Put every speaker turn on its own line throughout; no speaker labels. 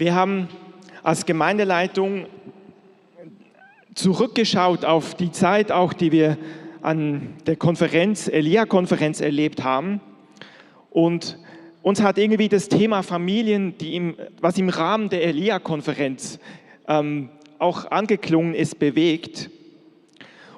Wir haben als Gemeindeleitung zurückgeschaut auf die Zeit, auch die wir an der Konferenz, Elia-Konferenz erlebt haben. Und uns hat irgendwie das Thema Familien, im, was im Rahmen der Elia-Konferenz ähm, auch angeklungen ist, bewegt.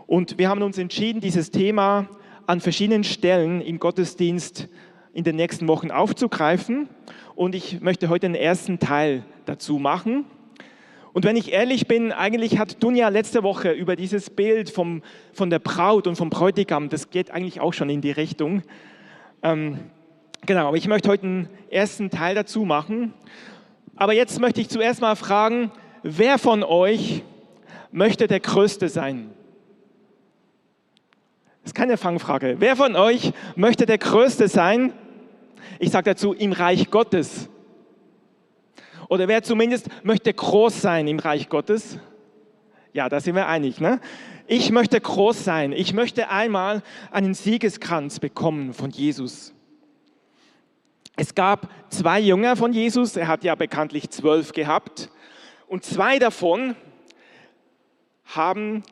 Und wir haben uns entschieden, dieses Thema an verschiedenen Stellen im Gottesdienst in den nächsten Wochen aufzugreifen. Und ich möchte heute den ersten Teil dazu machen. Und wenn ich ehrlich bin, eigentlich hat Dunja letzte Woche über dieses Bild vom, von der Braut und vom Bräutigam, das geht eigentlich auch schon in die Richtung. Ähm, genau, aber ich möchte heute einen ersten Teil dazu machen. Aber jetzt möchte ich zuerst mal fragen, wer von euch möchte der Größte sein? Das ist keine Fangfrage. Wer von euch möchte der Größte sein? Ich sage dazu, im Reich Gottes. Oder wer zumindest möchte groß sein im Reich Gottes? Ja, da sind wir einig. Ne? Ich möchte groß sein. Ich möchte einmal einen Siegeskranz bekommen von Jesus. Es gab zwei Jünger von Jesus. Er hat ja bekanntlich zwölf gehabt. Und zwei davon haben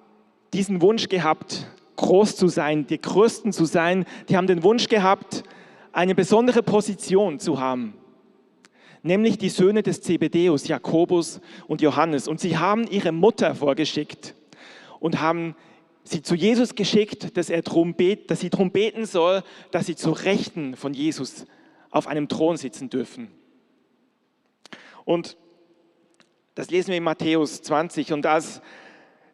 diesen Wunsch gehabt, groß zu sein, die Größten zu sein. Die haben den Wunsch gehabt, eine besondere Position zu haben nämlich die Söhne des Zebedeus, Jakobus und Johannes. Und sie haben ihre Mutter vorgeschickt und haben sie zu Jesus geschickt, dass, er drum bet, dass sie darum beten soll, dass sie zu Rechten von Jesus auf einem Thron sitzen dürfen. Und das lesen wir in Matthäus 20. Und als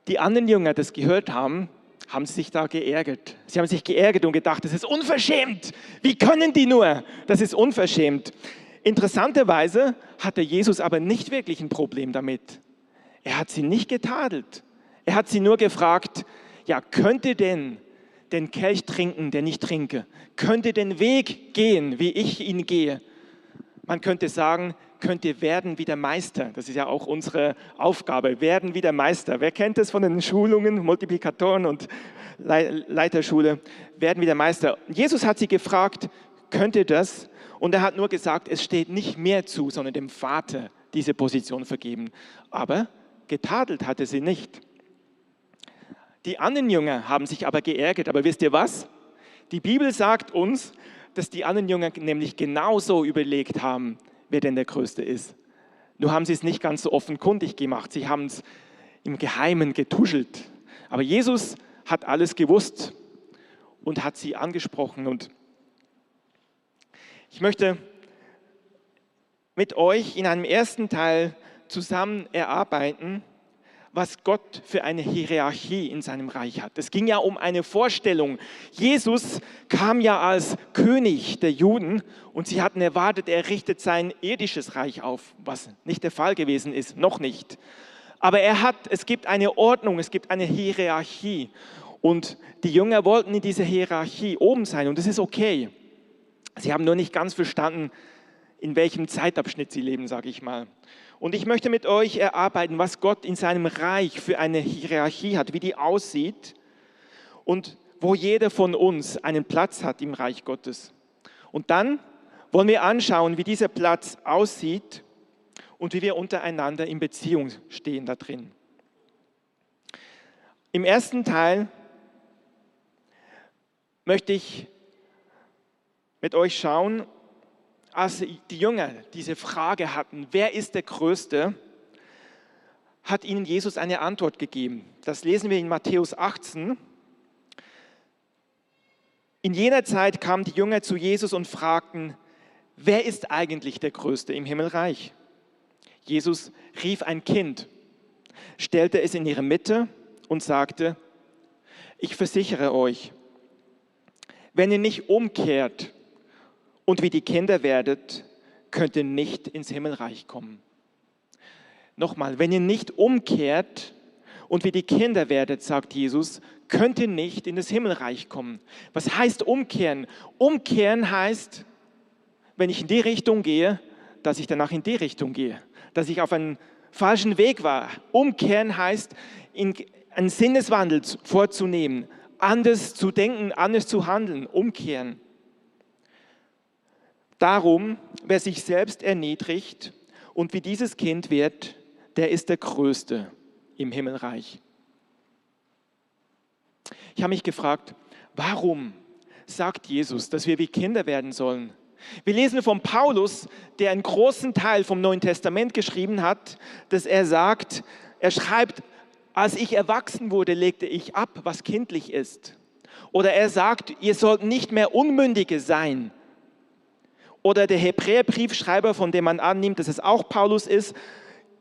die anderen Jünger das gehört haben, haben sie sich da geärgert. Sie haben sich geärgert und gedacht, das ist unverschämt. Wie können die nur? Das ist unverschämt. Interessanterweise hatte Jesus aber nicht wirklich ein Problem damit. Er hat sie nicht getadelt. Er hat sie nur gefragt, ja, könnt ihr denn den Kelch trinken, den ich trinke? Könnt ihr den Weg gehen, wie ich ihn gehe? Man könnte sagen, könnt ihr werden wie der Meister. Das ist ja auch unsere Aufgabe, werden wie der Meister. Wer kennt das von den Schulungen, Multiplikatoren und Leiterschule? Werden wie der Meister. Jesus hat sie gefragt, könnt ihr das? Und er hat nur gesagt, es steht nicht mehr zu, sondern dem Vater diese Position vergeben. Aber getadelt hatte sie nicht. Die anderen Jünger haben sich aber geärgert. Aber wisst ihr was? Die Bibel sagt uns, dass die anderen Jünger nämlich genauso überlegt haben, wer denn der Größte ist. Nur haben sie es nicht ganz so offenkundig gemacht. Sie haben es im Geheimen getuschelt. Aber Jesus hat alles gewusst und hat sie angesprochen. Und ich möchte mit euch in einem ersten Teil zusammen erarbeiten, was Gott für eine Hierarchie in seinem Reich hat. Es ging ja um eine Vorstellung. Jesus kam ja als König der Juden und sie hatten erwartet, er richtet sein irdisches Reich auf, was nicht der Fall gewesen ist, noch nicht. Aber er hat, es gibt eine Ordnung, es gibt eine Hierarchie und die Jünger wollten in dieser Hierarchie oben sein und das ist okay. Sie haben nur nicht ganz verstanden, in welchem Zeitabschnitt sie leben, sage ich mal. Und ich möchte mit euch erarbeiten, was Gott in seinem Reich für eine Hierarchie hat, wie die aussieht und wo jeder von uns einen Platz hat im Reich Gottes. Und dann wollen wir anschauen, wie dieser Platz aussieht und wie wir untereinander in Beziehung stehen da drin. Im ersten Teil möchte ich mit euch schauen, als die Jünger diese Frage hatten, wer ist der Größte, hat ihnen Jesus eine Antwort gegeben. Das lesen wir in Matthäus 18. In jener Zeit kamen die Jünger zu Jesus und fragten, wer ist eigentlich der Größte im Himmelreich? Jesus rief ein Kind, stellte es in ihre Mitte und sagte, ich versichere euch, wenn ihr nicht umkehrt und wie die Kinder werdet, könnt ihr nicht ins Himmelreich kommen. Nochmal, wenn ihr nicht umkehrt und wie die Kinder werdet, sagt Jesus, könnt ihr nicht in das Himmelreich kommen. Was heißt umkehren? Umkehren heißt, wenn ich in die Richtung gehe, dass ich danach in die Richtung gehe, dass ich auf einen falschen Weg war. Umkehren heißt, einen Sinneswandel vorzunehmen, anders zu denken, anders zu handeln, umkehren. Darum, wer sich selbst erniedrigt Und wie dieses Kind wird, der ist der Größte im Himmelreich. Ich habe mich gefragt, warum sagt Jesus, dass wir wie Kinder werden sollen? Wir lesen von Paulus, der einen großen Teil vom Neuen Testament geschrieben hat, dass er sagt, er schreibt, als ich erwachsen wurde, legte ich ab, was kindlich ist. Oder er sagt, ihr sollt nicht mehr Unmündige sein. Oder der Hebräerbriefschreiber, von dem man annimmt, dass es auch Paulus ist,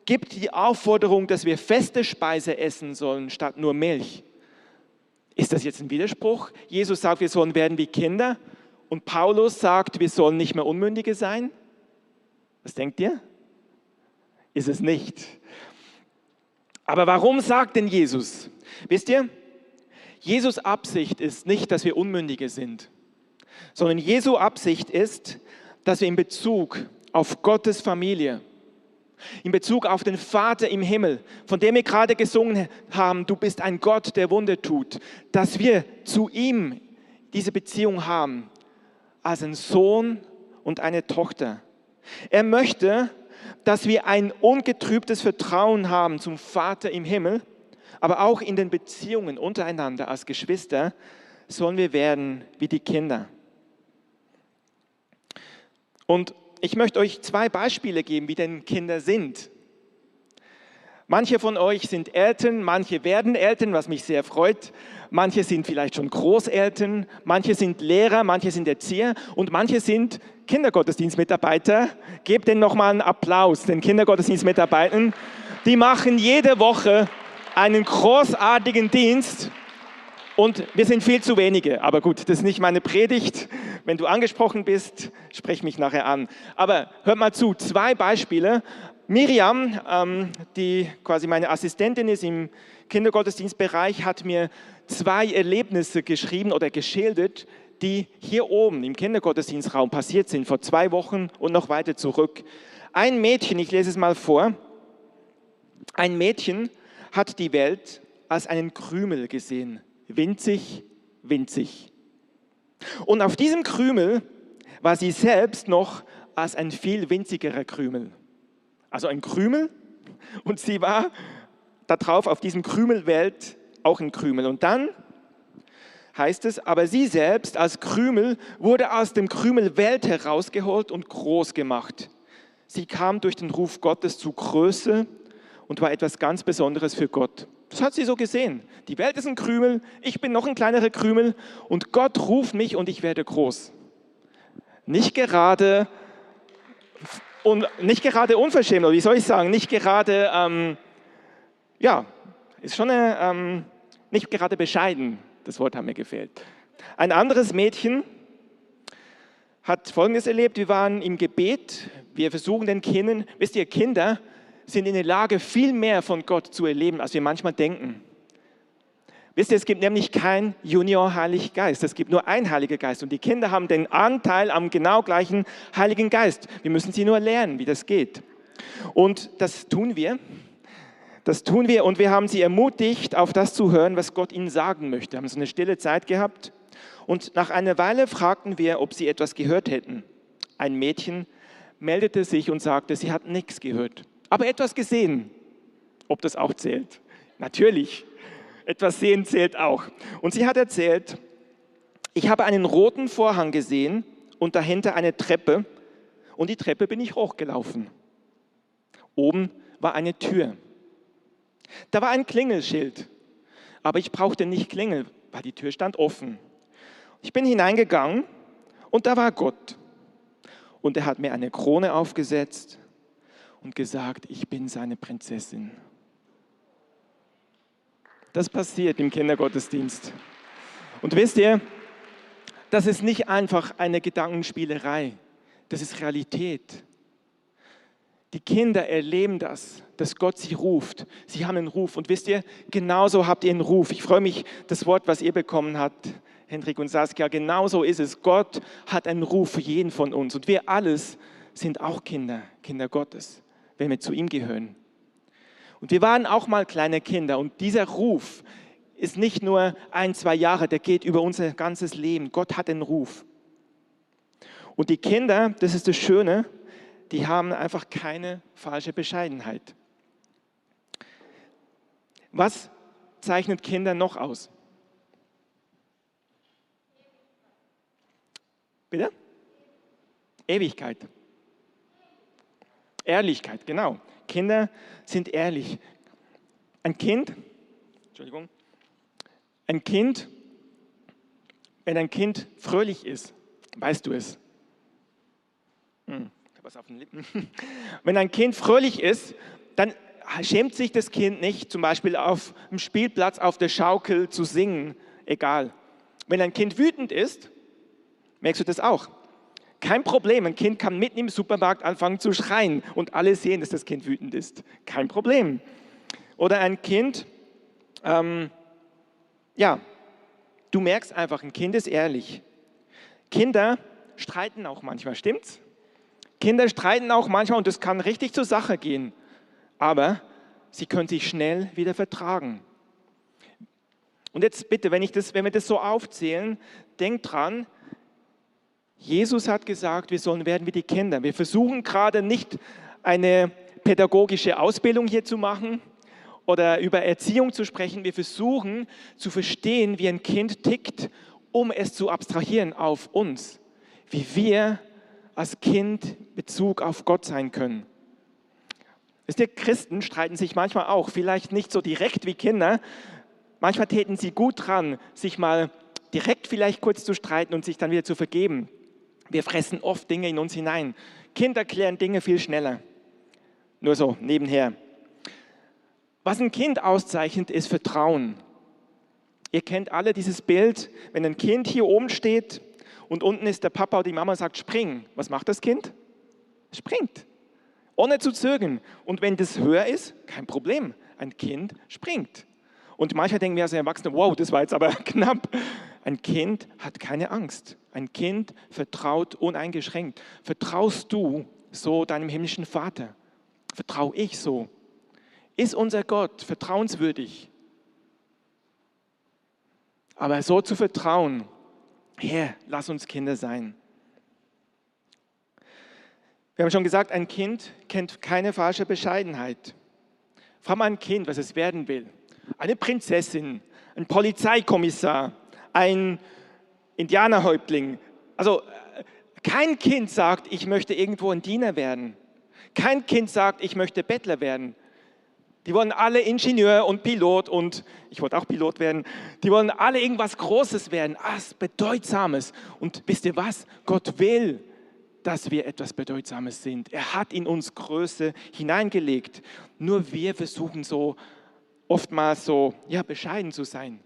gibt die Aufforderung, dass wir feste Speise essen sollen statt nur Milch. Ist das jetzt ein Widerspruch? Jesus sagt, wir sollen werden wie Kinder und Paulus sagt, wir sollen nicht mehr Unmündige sein? Was denkt ihr? Ist es nicht. Aber warum sagt denn Jesus? Wisst ihr, Jesus Absicht ist nicht, dass wir Unmündige sind, sondern Jesu Absicht ist, dass wir in Bezug auf Gottes Familie, in Bezug auf den Vater im Himmel, von dem wir gerade gesungen haben, du bist ein Gott, der Wunder tut, dass wir zu ihm diese Beziehung haben, als ein Sohn und eine Tochter. Er möchte, dass wir ein ungetrübtes Vertrauen haben zum Vater im Himmel, aber auch in den Beziehungen untereinander als Geschwister sollen wir werden wie die Kinder. Und ich möchte euch zwei Beispiele geben, wie denn Kinder sind. Manche von euch sind Eltern, manche werden Eltern, was mich sehr freut. Manche sind vielleicht schon Großeltern, manche sind Lehrer, manche sind Erzieher und manche sind Kindergottesdienstmitarbeiter. Gebt denen nochmal einen Applaus, den Kindergottesdienstmitarbeitern. Die machen jede Woche einen großartigen Dienst und wir sind viel zu wenige. Aber gut, das ist nicht meine Predigt. Wenn du angesprochen bist, sprech mich nachher an. Aber hört mal zu, zwei Beispiele Miriam, ähm, die quasi meine Assistentin ist im Kindergottesdienstbereich, hat mir zwei Erlebnisse geschrieben oder geschildert, die hier oben im Kindergottesdienstraum passiert sind, vor zwei Wochen und noch weiter zurück. Ein Mädchen, ich lese es mal vor, ein Mädchen hat die Welt als einen Krümel gesehen, winzig, winzig. Und auf diesem Krümel war sie selbst noch als ein viel winzigerer Krümel also ein Krümel, und sie war da drauf auf diesem Krümelwelt auch ein Krümel. Und dann heißt es, aber sie selbst als Krümel wurde aus dem Krümelwelt herausgeholt und groß gemacht. Sie kam durch den Ruf Gottes zu Größe und war etwas ganz Besonderes für Gott. Das hat sie so gesehen. Die Welt ist ein Krümel, ich bin noch ein kleinerer Krümel und Gott ruft mich und ich werde groß. Nicht gerade und nicht gerade unverschämt, oder wie soll ich sagen, nicht gerade, ähm, ja, ist schon eine, ähm, nicht gerade bescheiden, das Wort hat mir gefehlt. Ein anderes Mädchen hat Folgendes erlebt, wir waren im Gebet, wir versuchen den Kindern, wisst ihr, Kinder sind in der Lage, viel mehr von Gott zu erleben, als wir manchmal denken. Wisst ihr, es gibt nämlich kein Junior Heilig Geist. Es gibt nur ein Heiliger Geist. Und die Kinder haben den Anteil am genau gleichen Heiligen Geist. Wir müssen sie nur lernen, wie das geht. Und das tun wir. Das tun wir und wir haben sie ermutigt, auf das zu hören, was Gott ihnen sagen möchte. Wir haben so eine stille Zeit gehabt. Und nach einer Weile fragten wir, ob sie etwas gehört hätten. Ein Mädchen meldete sich und sagte, sie hat nichts gehört, aber etwas gesehen. Ob das auch zählt? Natürlich. Etwas sehen zählt auch. Und sie hat erzählt, ich habe einen roten Vorhang gesehen und dahinter eine Treppe und die Treppe bin ich hochgelaufen. Oben war eine Tür. Da war ein Klingelschild, aber ich brauchte nicht klingeln, weil die Tür stand offen. Ich bin hineingegangen und da war Gott. Und er hat mir eine Krone aufgesetzt und gesagt, ich bin seine Prinzessin. Das passiert im Kindergottesdienst. Und wisst ihr, das ist nicht einfach eine Gedankenspielerei, das ist Realität. Die Kinder erleben das, dass Gott sie ruft. Sie haben einen Ruf. Und wisst ihr, genauso habt ihr einen Ruf. Ich freue mich, das Wort, was ihr bekommen habt, Hendrik und Saskia, genauso ist es. Gott hat einen Ruf für jeden von uns. Und wir alles sind auch Kinder, Kinder Gottes, wenn wir zu ihm gehören. Und wir waren auch mal kleine Kinder und dieser Ruf ist nicht nur ein, zwei Jahre, der geht über unser ganzes Leben. Gott hat einen Ruf. Und die Kinder, das ist das Schöne, die haben einfach keine falsche Bescheidenheit. Was zeichnet Kinder noch aus? Bitte? Ewigkeit. Ehrlichkeit, genau. Kinder sind ehrlich. Ein Kind, Entschuldigung, ein Kind, wenn ein Kind fröhlich ist, weißt du es. Hm, was auf den Lippen. Wenn ein Kind fröhlich ist, dann schämt sich das Kind nicht, zum Beispiel auf dem Spielplatz auf der Schaukel zu singen, egal. Wenn ein Kind wütend ist, merkst du das auch. Kein Problem, ein Kind kann mitten im Supermarkt anfangen zu schreien und alle sehen, dass das Kind wütend ist. Kein Problem. Oder ein Kind, ähm, ja, du merkst einfach, ein Kind ist ehrlich. Kinder streiten auch manchmal, stimmt's? Kinder streiten auch manchmal und es kann richtig zur Sache gehen, aber sie können sich schnell wieder vertragen. Und jetzt bitte, wenn, ich das, wenn wir das so aufzählen, denkt dran, Jesus hat gesagt, wir sollen werden wie die Kinder. Wir versuchen gerade nicht eine pädagogische Ausbildung hier zu machen oder über Erziehung zu sprechen. Wir versuchen zu verstehen, wie ein Kind tickt, um es zu abstrahieren auf uns, wie wir als Kind Bezug auf Gott sein können. Wisst ihr, Christen streiten sich manchmal auch, vielleicht nicht so direkt wie Kinder. Manchmal täten sie gut dran, sich mal direkt vielleicht kurz zu streiten und sich dann wieder zu vergeben. Wir fressen oft Dinge in uns hinein. Kinder klären Dinge viel schneller. Nur so, nebenher. Was ein Kind auszeichnet, ist Vertrauen. Ihr kennt alle dieses Bild, wenn ein Kind hier oben steht und unten ist der Papa oder die Mama sagt, spring. Was macht das Kind? Springt. Ohne zu zögern. Und wenn das höher ist, kein Problem. Ein Kind springt. Und manchmal denken wir als Erwachsene, wow, das war jetzt aber knapp. Ein Kind hat keine Angst. Ein Kind vertraut uneingeschränkt. Vertraust du so deinem himmlischen Vater? Vertraue ich so? Ist unser Gott vertrauenswürdig? Aber so zu vertrauen, Herr, lass uns Kinder sein. Wir haben schon gesagt, ein Kind kennt keine falsche Bescheidenheit. Frag mal ein Kind, was es werden will. Eine Prinzessin, ein Polizeikommissar, ein Indianerhäuptling. Also kein Kind sagt, ich möchte irgendwo ein Diener werden. Kein Kind sagt, ich möchte Bettler werden. Die wollen alle Ingenieur und Pilot und ich wollte auch Pilot werden. Die wollen alle irgendwas Großes werden, was Bedeutsames. Und wisst ihr was? Gott will, dass wir etwas Bedeutsames sind. Er hat in uns Größe hineingelegt. Nur wir versuchen so oftmals so ja bescheiden zu sein.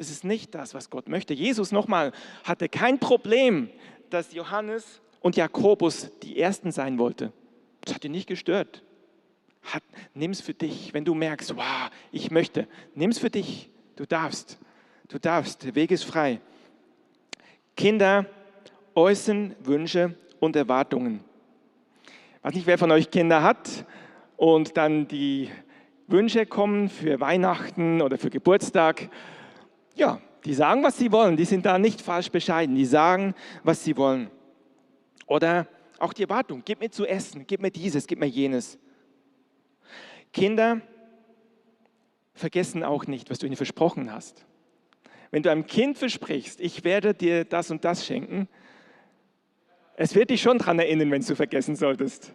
Das ist nicht das, was Gott möchte. Jesus nochmal hatte kein Problem, dass Johannes und Jakobus die ersten sein wollten. Das hat ihn nicht gestört. Nimm es für dich, wenn du merkst, wow, ich möchte. Nimm es für dich. Du darfst. Du darfst. Der Weg ist frei. Kinder äußern Wünsche und Erwartungen. Ich weiß nicht, wer von euch Kinder hat und dann die Wünsche kommen für Weihnachten oder für Geburtstag. Ja, die sagen, was sie wollen. Die sind da nicht falsch bescheiden. Die sagen, was sie wollen. Oder auch die Erwartung, gib mir zu essen, gib mir dieses, gib mir jenes. Kinder vergessen auch nicht, was du ihnen versprochen hast. Wenn du einem Kind versprichst, ich werde dir das und das schenken, es wird dich schon daran erinnern, wenn du vergessen solltest.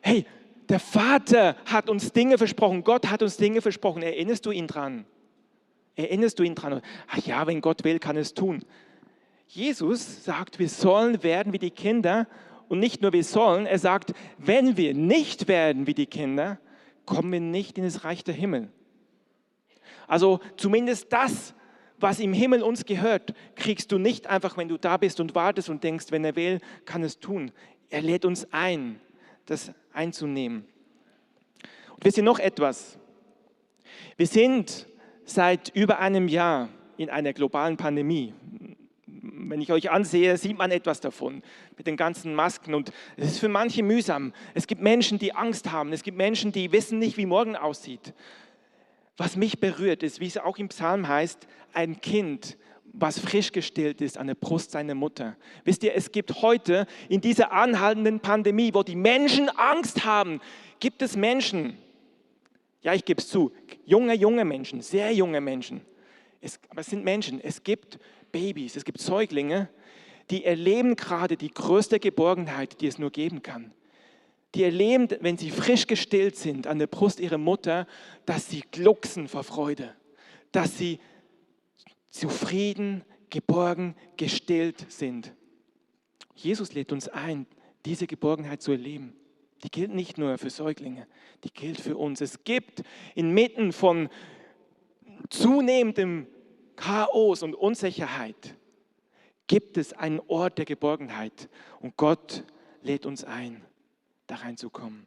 Hey, der Vater hat uns Dinge versprochen, Gott hat uns Dinge versprochen. Erinnerst du ihn dran? Erinnerst du ihn dran? Ach ja, wenn Gott will, kann es tun. Jesus sagt, wir sollen werden wie die Kinder und nicht nur wir sollen, er sagt, wenn wir nicht werden wie die Kinder, kommen wir nicht in das Reich der Himmel. Also zumindest das, was im Himmel uns gehört, kriegst du nicht einfach, wenn du da bist und wartest und denkst, wenn er will, kann es tun. Er lädt uns ein, das einzunehmen. Und wir sehen noch etwas. Wir sind seit über einem Jahr in einer globalen Pandemie wenn ich euch ansehe, sieht man etwas davon mit den ganzen Masken. Und es ist für manche mühsam. Es gibt Menschen, die Angst haben. Es gibt Menschen, die wissen nicht, wie morgen aussieht. Was mich berührt, ist, wie es auch im Psalm heißt, ein Kind was frisch gestillt ist an der Brust seiner Mutter. Wisst ihr, es gibt heute in dieser anhaltenden Pandemie, wo die Menschen Angst haben, gibt es Menschen, ja, ich gebe es zu, junge, junge Menschen, sehr junge Menschen, es, aber es sind Menschen, es gibt Babys, es gibt Säuglinge, die erleben gerade die größte Geborgenheit, die es nur geben kann. Die erleben, wenn sie frisch gestillt sind an der Brust ihrer Mutter, dass sie glucksen vor Freude, dass sie zufrieden, geborgen, gestillt sind. Jesus lädt uns ein, diese Geborgenheit zu erleben. Die gilt nicht nur für Säuglinge, die gilt für uns. Es gibt inmitten von zunehmendem Chaos und Unsicherheit, gibt es einen Ort der Geborgenheit. Und Gott lädt uns ein, da reinzukommen.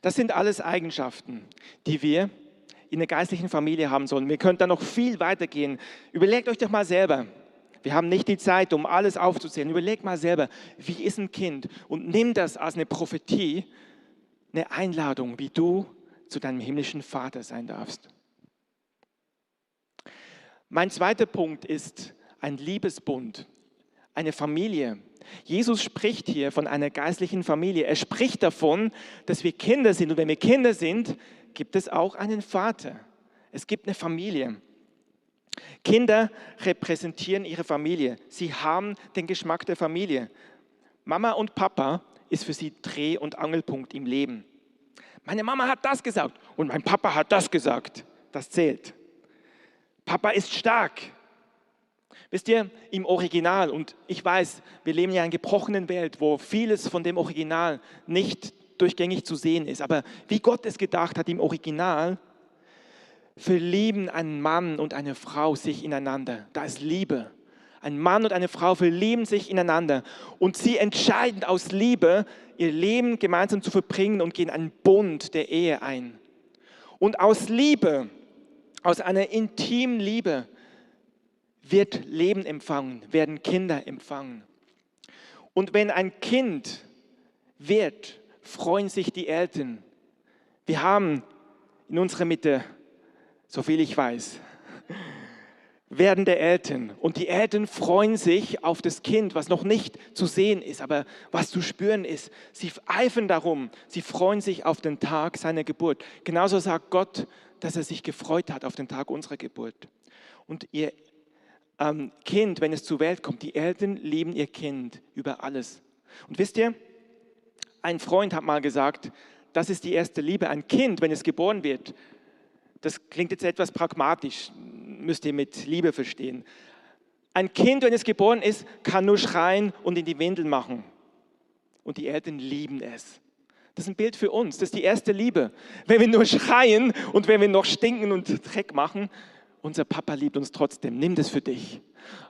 Das sind alles Eigenschaften, die wir in der geistlichen Familie haben sollen. Wir können da noch viel weitergehen. Überlegt euch doch mal selber. Wir haben nicht die Zeit, um alles aufzuzählen. Überlegt mal selber, wie ist ein Kind? Und nimm das als eine Prophetie, eine Einladung, wie du zu deinem himmlischen Vater sein darfst. Mein zweiter Punkt ist ein Liebesbund, eine Familie. Jesus spricht hier von einer geistlichen Familie. Er spricht davon, dass wir Kinder sind. Und wenn wir Kinder sind, gibt es auch einen Vater. Es gibt eine Familie. Kinder repräsentieren ihre Familie. Sie haben den Geschmack der Familie. Mama und Papa ist für sie Dreh- und Angelpunkt im Leben. Meine Mama hat das gesagt und mein Papa hat das gesagt. Das zählt. Papa ist stark. Wisst ihr, im Original, und ich weiß, wir leben ja in einer gebrochenen Welt, wo vieles von dem Original nicht durchgängig zu sehen ist. Aber wie Gott es gedacht hat im Original, verlieben ein Mann und eine Frau sich ineinander. Da ist Liebe. Ein Mann und eine Frau verlieben sich ineinander und sie entscheiden aus Liebe, ihr Leben gemeinsam zu verbringen und gehen einen Bund der Ehe ein. Und aus Liebe, aus einer intimen Liebe, wird Leben empfangen, werden Kinder empfangen. Und wenn ein Kind wird, freuen sich die Eltern. Wir haben in unserer Mitte, so viel ich weiß, werdende Eltern. Und die Eltern freuen sich auf das Kind, was noch nicht zu sehen ist, aber was zu spüren ist. Sie eifern darum, sie freuen sich auf den Tag seiner Geburt. Genauso sagt Gott, dass er sich gefreut hat auf den Tag unserer Geburt. Und ihr ähm, Kind, wenn es zur Welt kommt, die Eltern lieben ihr Kind über alles. Und wisst ihr, ein Freund hat mal gesagt, das ist die erste Liebe. Ein Kind, wenn es geboren wird, das klingt jetzt etwas pragmatisch, müsst ihr mit Liebe verstehen. Ein Kind, wenn es geboren ist, kann nur schreien und in die Windeln machen. Und die Eltern lieben es. Das ist ein Bild für uns. Das ist die erste Liebe. Wenn wir nur schreien und wenn wir noch stinken und Dreck machen, unser Papa liebt uns trotzdem. Nimm das für dich.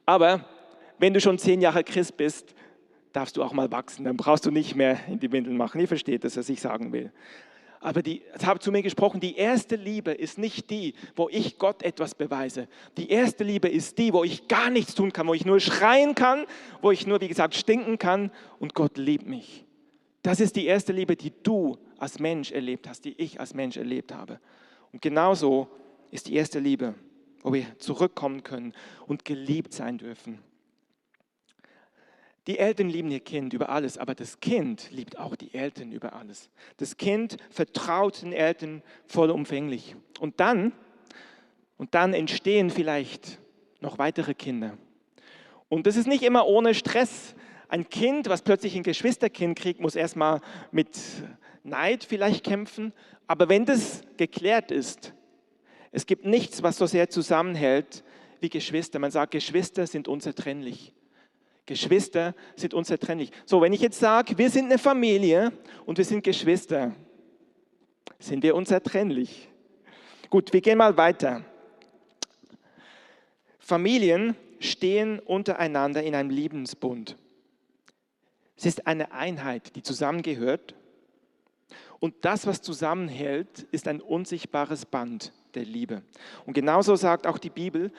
Aber wenn du schon zehn Jahre Christ bist, darfst du auch mal wachsen. Dann brauchst du nicht mehr in die Windeln machen. Ihr versteht das, was ich sagen will. Aber die, habe zu mir gesprochen, die erste Liebe ist nicht die, wo ich Gott etwas beweise. Die erste Liebe ist die, wo ich gar nichts tun kann, wo ich nur schreien kann, wo ich nur, wie gesagt, stinken kann und Gott liebt mich. Das ist die erste Liebe, die du als Mensch erlebt hast, die ich als Mensch erlebt habe. Und genauso ist die erste Liebe, wo wir zurückkommen können und geliebt sein dürfen. Die Eltern lieben ihr Kind über alles, aber das Kind liebt auch die Eltern über alles. Das Kind vertraut den Eltern vollumfänglich. Und dann, und dann entstehen vielleicht noch weitere Kinder. Und das ist nicht immer ohne Stress. Ein Kind, was plötzlich ein Geschwisterkind kriegt, muss erstmal mit Neid vielleicht kämpfen. Aber wenn das geklärt ist, es gibt nichts, was so sehr zusammenhält wie Geschwister. Man sagt, Geschwister sind unzertrennlich. Geschwister sind unzertrennlich. So, wenn ich jetzt sage, wir sind eine Familie und wir sind Geschwister, sind wir unzertrennlich. Gut, wir gehen mal weiter. Familien stehen untereinander in einem Liebensbund. Es ist eine Einheit, die zusammengehört. Und das, was zusammenhält, ist ein unsichtbares Band der Liebe. Und genauso sagt auch die Bibel,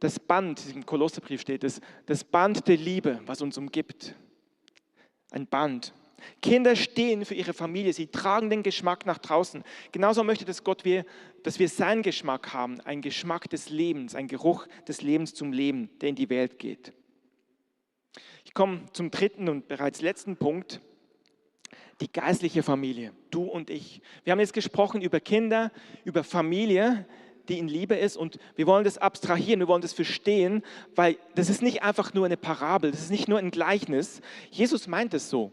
das Band, im Kolosserbrief steht es, das Band der Liebe, was uns umgibt. Ein Band. Kinder stehen für ihre Familie, sie tragen den Geschmack nach draußen. Genauso möchte das Gott, dass wir seinen Geschmack haben, einen Geschmack des Lebens, einen Geruch des Lebens zum Leben, der in die Welt geht. Ich komme zum dritten und bereits letzten Punkt, die geistliche Familie, du und ich. Wir haben jetzt gesprochen über Kinder, über Familie, die in Liebe ist und wir wollen das abstrahieren, wir wollen das verstehen, weil das ist nicht einfach nur eine Parabel, das ist nicht nur ein Gleichnis. Jesus meint es so.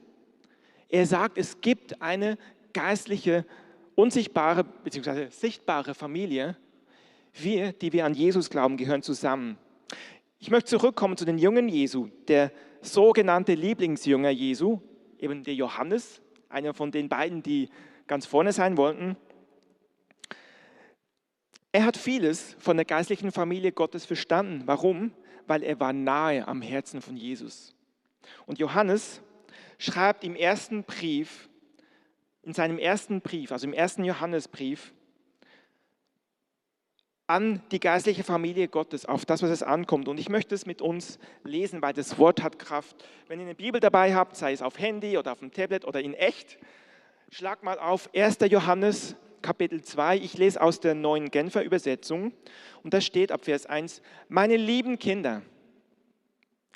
Er sagt, es gibt eine geistliche, unsichtbare bzw. sichtbare Familie. Wir, die wir an Jesus glauben, gehören zusammen. Ich möchte zurückkommen zu den Jungen Jesu. Der sogenannte Lieblingsjünger Jesu, eben der Johannes, einer von den beiden, die ganz vorne sein wollten. Er hat vieles von der geistlichen Familie Gottes verstanden. Warum? Weil er war nahe am Herzen von Jesus. Und Johannes schreibt im ersten Brief, in seinem ersten Brief, also im ersten Johannesbrief, an die geistliche Familie Gottes, auf das, was es ankommt. Und ich möchte es mit uns lesen, weil das Wort hat Kraft. Wenn ihr eine Bibel dabei habt, sei es auf Handy oder auf dem Tablet oder in echt, schlag mal auf 1. Johannes Kapitel 2. Ich lese aus der neuen Genfer Übersetzung und da steht ab Vers 1, meine lieben Kinder,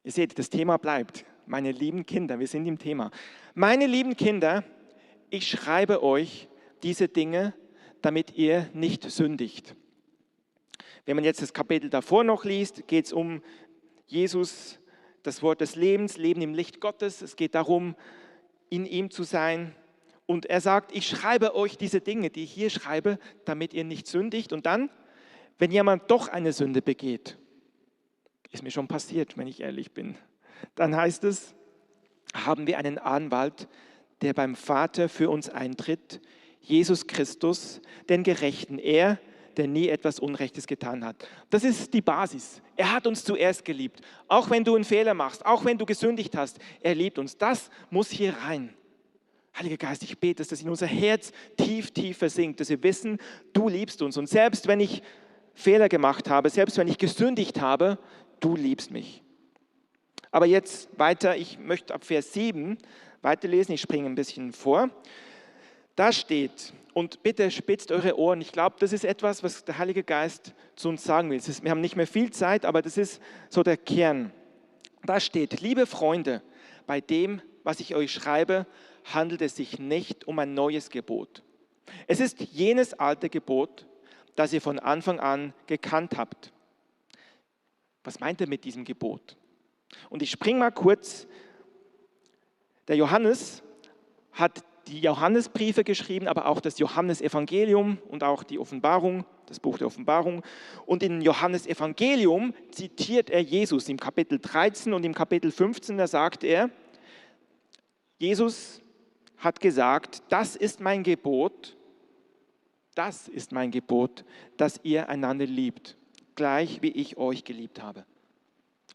ihr seht, das Thema bleibt, meine lieben Kinder, wir sind im Thema. Meine lieben Kinder, ich schreibe euch diese Dinge, damit ihr nicht sündigt. Wenn man jetzt das Kapitel davor noch liest, geht es um Jesus, das Wort des Lebens, Leben im Licht Gottes. Es geht darum, in ihm zu sein. Und er sagt, ich schreibe euch diese Dinge, die ich hier schreibe, damit ihr nicht sündigt. Und dann, wenn jemand doch eine Sünde begeht, ist mir schon passiert, wenn ich ehrlich bin, dann heißt es, haben wir einen Anwalt, der beim Vater für uns eintritt, Jesus Christus, den Gerechten, er, der nie etwas Unrechtes getan hat. Das ist die Basis. Er hat uns zuerst geliebt. Auch wenn du einen Fehler machst, auch wenn du gesündigt hast, er liebt uns. Das muss hier rein. Heiliger Geist, ich bete, dass das in unser Herz tief, tief versinkt, dass wir wissen, du liebst uns. Und selbst wenn ich Fehler gemacht habe, selbst wenn ich gesündigt habe, du liebst mich. Aber jetzt weiter, ich möchte ab Vers 7 weiterlesen, ich springe ein bisschen vor. Da steht, und bitte spitzt eure Ohren, ich glaube, das ist etwas, was der Heilige Geist zu uns sagen will. Ist, wir haben nicht mehr viel Zeit, aber das ist so der Kern. Da steht, liebe Freunde, bei dem, was ich euch schreibe, handelt es sich nicht um ein neues Gebot. Es ist jenes alte Gebot, das ihr von Anfang an gekannt habt. Was meint er mit diesem Gebot? Und ich springe mal kurz. Der Johannes hat die Johannesbriefe geschrieben, aber auch das Johannesevangelium und auch die Offenbarung, das Buch der Offenbarung. Und in Johannesevangelium zitiert er Jesus im Kapitel 13 und im Kapitel 15, da sagt er, Jesus hat gesagt, das ist mein Gebot, das ist mein Gebot, dass ihr einander liebt, gleich wie ich euch geliebt habe.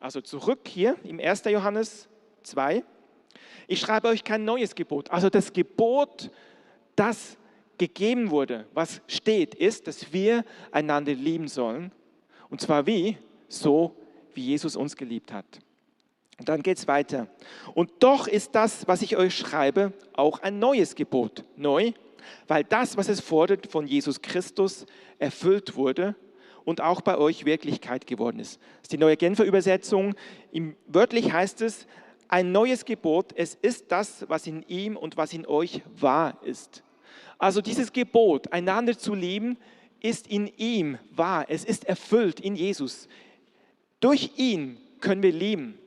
Also zurück hier im 1. Johannes 2. Ich schreibe euch kein neues Gebot. Also das Gebot, das gegeben wurde, was steht, ist, dass wir einander lieben sollen. Und zwar wie? So, wie Jesus uns geliebt hat. Und dann geht es weiter. Und doch ist das, was ich euch schreibe, auch ein neues Gebot. Neu, weil das, was es fordert von Jesus Christus, erfüllt wurde und auch bei euch Wirklichkeit geworden ist. Das ist die neue Genfer Übersetzung. Wörtlich heißt es, ein neues Gebot, es ist das, was in ihm und was in euch wahr ist. Also dieses Gebot, einander zu lieben, ist in ihm wahr. Es ist erfüllt in Jesus. Durch ihn können wir lieben.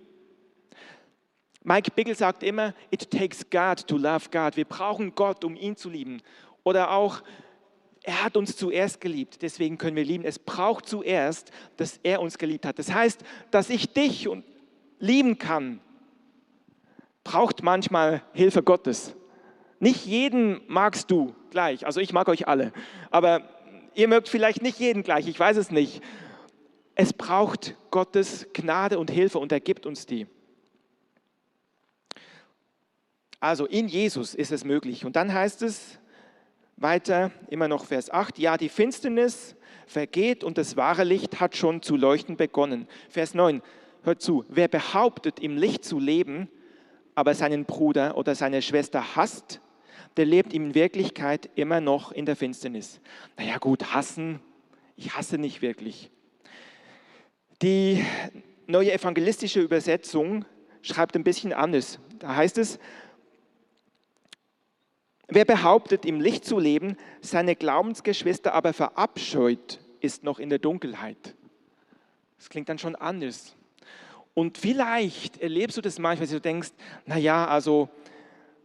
Mike Biggle sagt immer, it takes God to love God. Wir brauchen Gott, um ihn zu lieben. Oder auch, er hat uns zuerst geliebt, deswegen können wir lieben. Es braucht zuerst, dass er uns geliebt hat. Das heißt, dass ich dich lieben kann, braucht manchmal Hilfe Gottes. Nicht jeden magst du gleich, also ich mag euch alle, aber ihr mögt vielleicht nicht jeden gleich, ich weiß es nicht. Es braucht Gottes Gnade und Hilfe und er gibt uns die. Also in Jesus ist es möglich. Und dann heißt es, weiter, immer noch Vers 8, ja, die Finsternis vergeht und das wahre Licht hat schon zu leuchten begonnen. Vers 9, hört zu, wer behauptet, im Licht zu leben, aber seinen Bruder oder seine Schwester hasst, der lebt in Wirklichkeit immer noch in der Finsternis. Naja gut, hassen, ich hasse nicht wirklich. Die neue evangelistische Übersetzung schreibt ein bisschen anders. Da heißt es, wer behauptet, im Licht zu leben, seine Glaubensgeschwister aber verabscheut, ist noch in der Dunkelheit. Das klingt dann schon anders. Und vielleicht erlebst du das manchmal, dass du denkst, naja, also,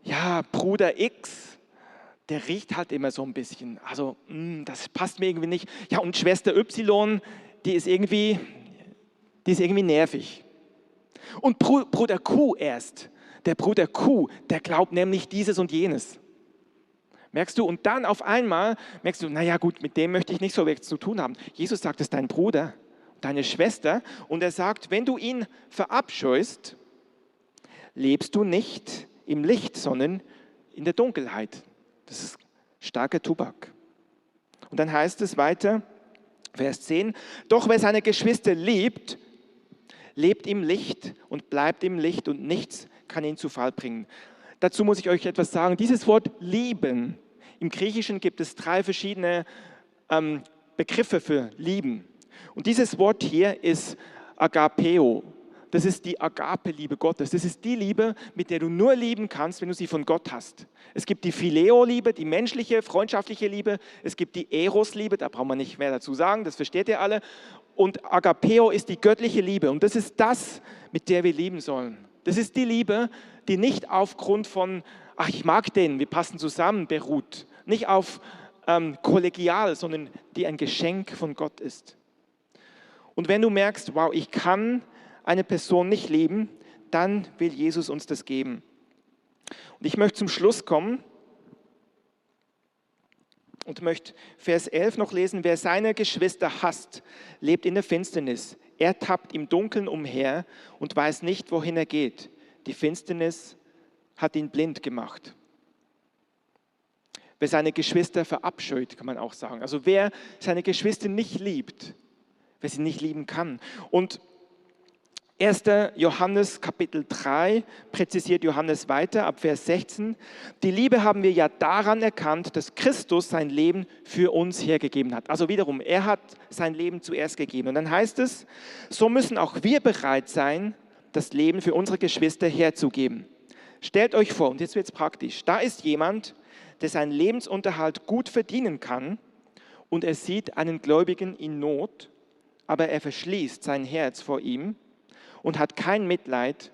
ja, Bruder X, der riecht halt immer so ein bisschen. Also, mh, hm, das passt mir irgendwie nicht. Ja, und Schwester Y, die ist irgendwie, die ist irgendwie nervig. Und Bruder Q erst, der Bruder Q, der glaubt nämlich dieses und jenes. Merkst du? Und dann auf einmal merkst du, naja gut, mit dem möchte ich nicht so wirklich zu tun haben. Jesus sagt, es ist dein Bruder deine Schwester. Und er sagt, wenn du ihn verabscheust, lebst du nicht im Licht, sondern in der Dunkelheit. Das ist starker Tubak. Und dann heißt es weiter, Vers 10, doch wer seine Geschwister liebt, lebt im Licht und bleibt im Licht und nichts kann ihn zu Fall bringen. Dazu muss ich euch etwas sagen. Dieses Wort lieben, im Griechischen gibt es drei verschiedene ähm, Begriffe für lieben. Und dieses Wort hier ist Agapeo. Das ist die Agape-Liebe Gottes. Das ist die Liebe, mit der du nur lieben kannst, wenn du sie von Gott hast. Es gibt die Phileo-Liebe, die menschliche, freundschaftliche Liebe. Es gibt die Eros-Liebe, da braucht man nicht mehr dazu sagen, das versteht ihr alle. Und Agapeo ist die göttliche Liebe. Und das ist das, mit der wir lieben sollen. Das ist die Liebe, die nicht aufgrund von, ach, ich mag den, wir passen zusammen, beruht. Nicht auf ähm, kollegial, sondern die ein Geschenk von Gott ist. Und wenn du merkst, wow, ich kann eine Person nicht lieben, dann will Jesus uns das geben. Und ich möchte zum Schluss kommen und möchte Vers 11 noch lesen. Wer seine Geschwister hasst, lebt in der Finsternis. Er tappt im Dunkeln umher und weiß nicht, wohin er geht. Die Finsternis hat ihn blind gemacht. Wer seine Geschwister verabscheut, kann man auch sagen. Also wer seine Geschwister nicht liebt, wer sie nicht lieben kann. Und 1. Johannes Kapitel 3 präzisiert Johannes weiter ab Vers 16. Die Liebe haben wir ja daran erkannt, dass Christus sein Leben für uns hergegeben hat. Also wiederum, er hat sein Leben zuerst gegeben. Und dann heißt es, so müssen auch wir bereit sein, das Leben für unsere Geschwister herzugeben. Stellt euch vor, und jetzt wird es praktisch, da ist jemand, der seinen Lebensunterhalt gut verdienen kann und er sieht einen Gläubigen in Not aber er verschließt sein Herz vor ihm und hat kein Mitleid.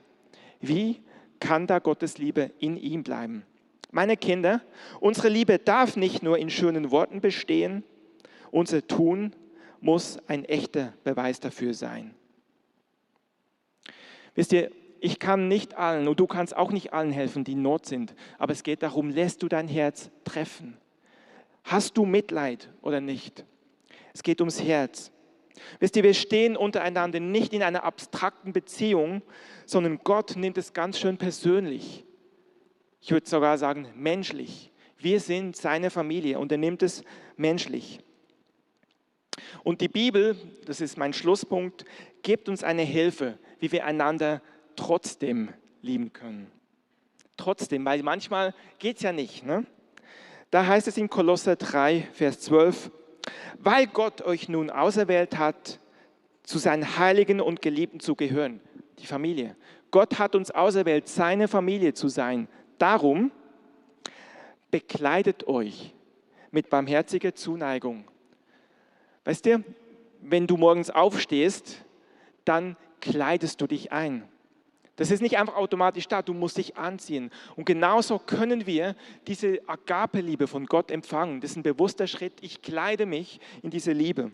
Wie kann da Gottes Liebe in ihm bleiben? Meine Kinder, unsere Liebe darf nicht nur in schönen Worten bestehen, unser Tun muss ein echter Beweis dafür sein. Wisst ihr, ich kann nicht allen und du kannst auch nicht allen helfen, die in Not sind, aber es geht darum, lässt du dein Herz treffen? Hast du Mitleid oder nicht? Es geht ums Herz. Wisst ihr, wir stehen untereinander nicht in einer abstrakten Beziehung, sondern Gott nimmt es ganz schön persönlich. Ich würde sogar sagen, menschlich. Wir sind seine Familie und er nimmt es menschlich. Und die Bibel, das ist mein Schlusspunkt, gibt uns eine Hilfe, wie wir einander trotzdem lieben können. Trotzdem, weil manchmal geht es ja nicht. Ne? Da heißt es in Kolosser 3, Vers 12, weil Gott euch nun auserwählt hat, zu seinen Heiligen und Geliebten zu gehören, die Familie. Gott hat uns auserwählt, seine Familie zu sein. Darum bekleidet euch mit barmherziger Zuneigung. Weißt du, wenn du morgens aufstehst, dann kleidest du dich ein. Das ist nicht einfach automatisch da, du musst dich anziehen. Und genauso können wir diese Agape-Liebe von Gott empfangen. Das ist ein bewusster Schritt. Ich kleide mich in diese Liebe.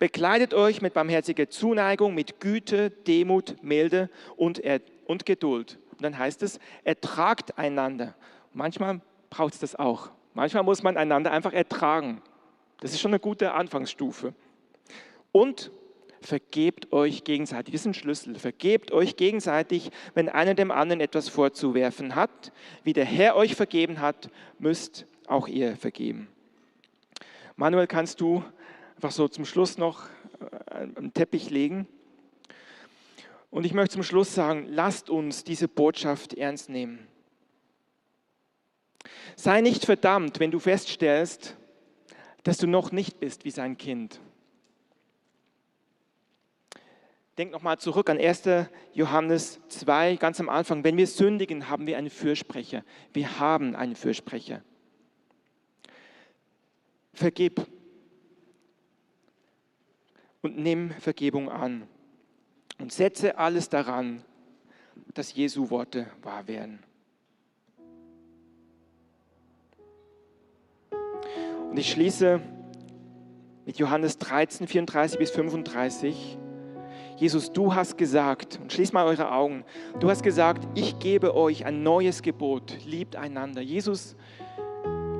Bekleidet euch mit barmherziger Zuneigung, mit Güte, Demut, Milde und, und Geduld. Und dann heißt es, ertragt einander. Manchmal braucht es das auch. Manchmal muss man einander einfach ertragen. Das ist schon eine gute Anfangsstufe. Und vergebt euch gegenseitig. Das ist ein Schlüssel. Vergebt euch gegenseitig, wenn einer dem anderen etwas vorzuwerfen hat. Wie der Herr euch vergeben hat, müsst auch ihr vergeben. Manuel, kannst du einfach so zum Schluss noch äh, einen Teppich legen? Und ich möchte zum Schluss sagen, lasst uns diese Botschaft ernst nehmen. Sei nicht verdammt, wenn du feststellst, dass du noch nicht bist wie sein Kind. Denk nochmal zurück an 1. Johannes 2, ganz am Anfang. Wenn wir sündigen, haben wir einen Fürsprecher. Wir haben einen Fürsprecher. Vergib und nimm Vergebung an und setze alles daran, dass Jesu Worte wahr werden. Und ich schließe mit Johannes 13, 34 bis 35. Jesus, du hast gesagt, und schließt mal eure Augen, du hast gesagt, ich gebe euch ein neues Gebot, liebt einander. Jesus,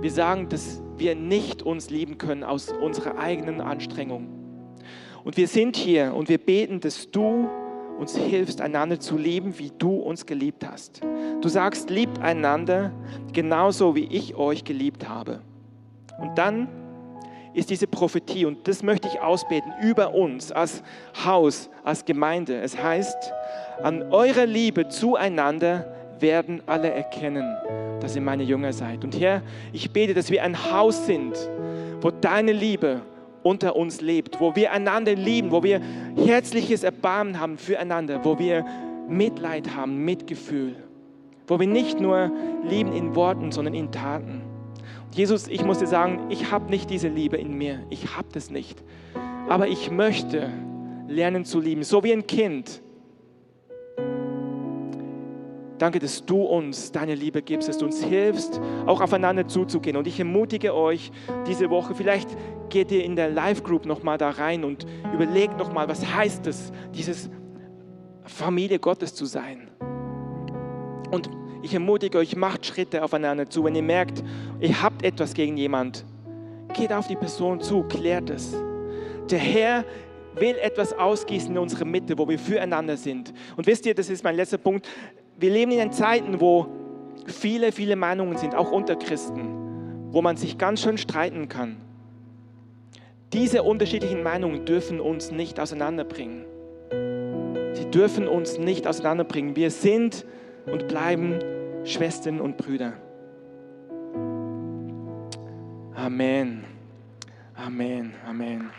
wir sagen, dass wir nicht uns lieben können aus unserer eigenen Anstrengung. Und wir sind hier und wir beten, dass du uns hilfst, einander zu lieben, wie du uns geliebt hast. Du sagst, liebt einander genauso, wie ich euch geliebt habe. Und dann ist diese Prophetie und das möchte ich ausbeten über uns als Haus, als Gemeinde. Es heißt, an eurer Liebe zueinander werden alle erkennen, dass ihr meine Jünger seid. Und Herr, ich bete, dass wir ein Haus sind, wo deine Liebe unter uns lebt, wo wir einander lieben, wo wir herzliches Erbarmen haben füreinander, wo wir Mitleid haben, Mitgefühl, wo wir nicht nur lieben in Worten, sondern in Taten. Jesus, ich muss dir sagen, ich habe nicht diese Liebe in mir. Ich habe das nicht. Aber ich möchte lernen zu lieben, so wie ein Kind. Danke, dass du uns deine Liebe gibst, dass du uns hilfst, auch aufeinander zuzugehen. Und ich ermutige euch diese Woche, vielleicht geht ihr in der Live-Group nochmal da rein und überlegt nochmal, was heißt es, dieses Familie Gottes zu sein. Und ich ermutige euch, macht Schritte aufeinander zu. Wenn ihr merkt, ihr habt etwas gegen jemand, geht auf die Person zu, klärt es. Der Herr will etwas ausgießen in unsere Mitte, wo wir füreinander sind. Und wisst ihr, das ist mein letzter Punkt. Wir leben in Zeiten, wo viele, viele Meinungen sind, auch unter Christen, wo man sich ganz schön streiten kann. Diese unterschiedlichen Meinungen dürfen uns nicht auseinanderbringen. Sie dürfen uns nicht auseinanderbringen. Wir sind und bleiben Schwestern und Brüder. Amen. Amen. Amen.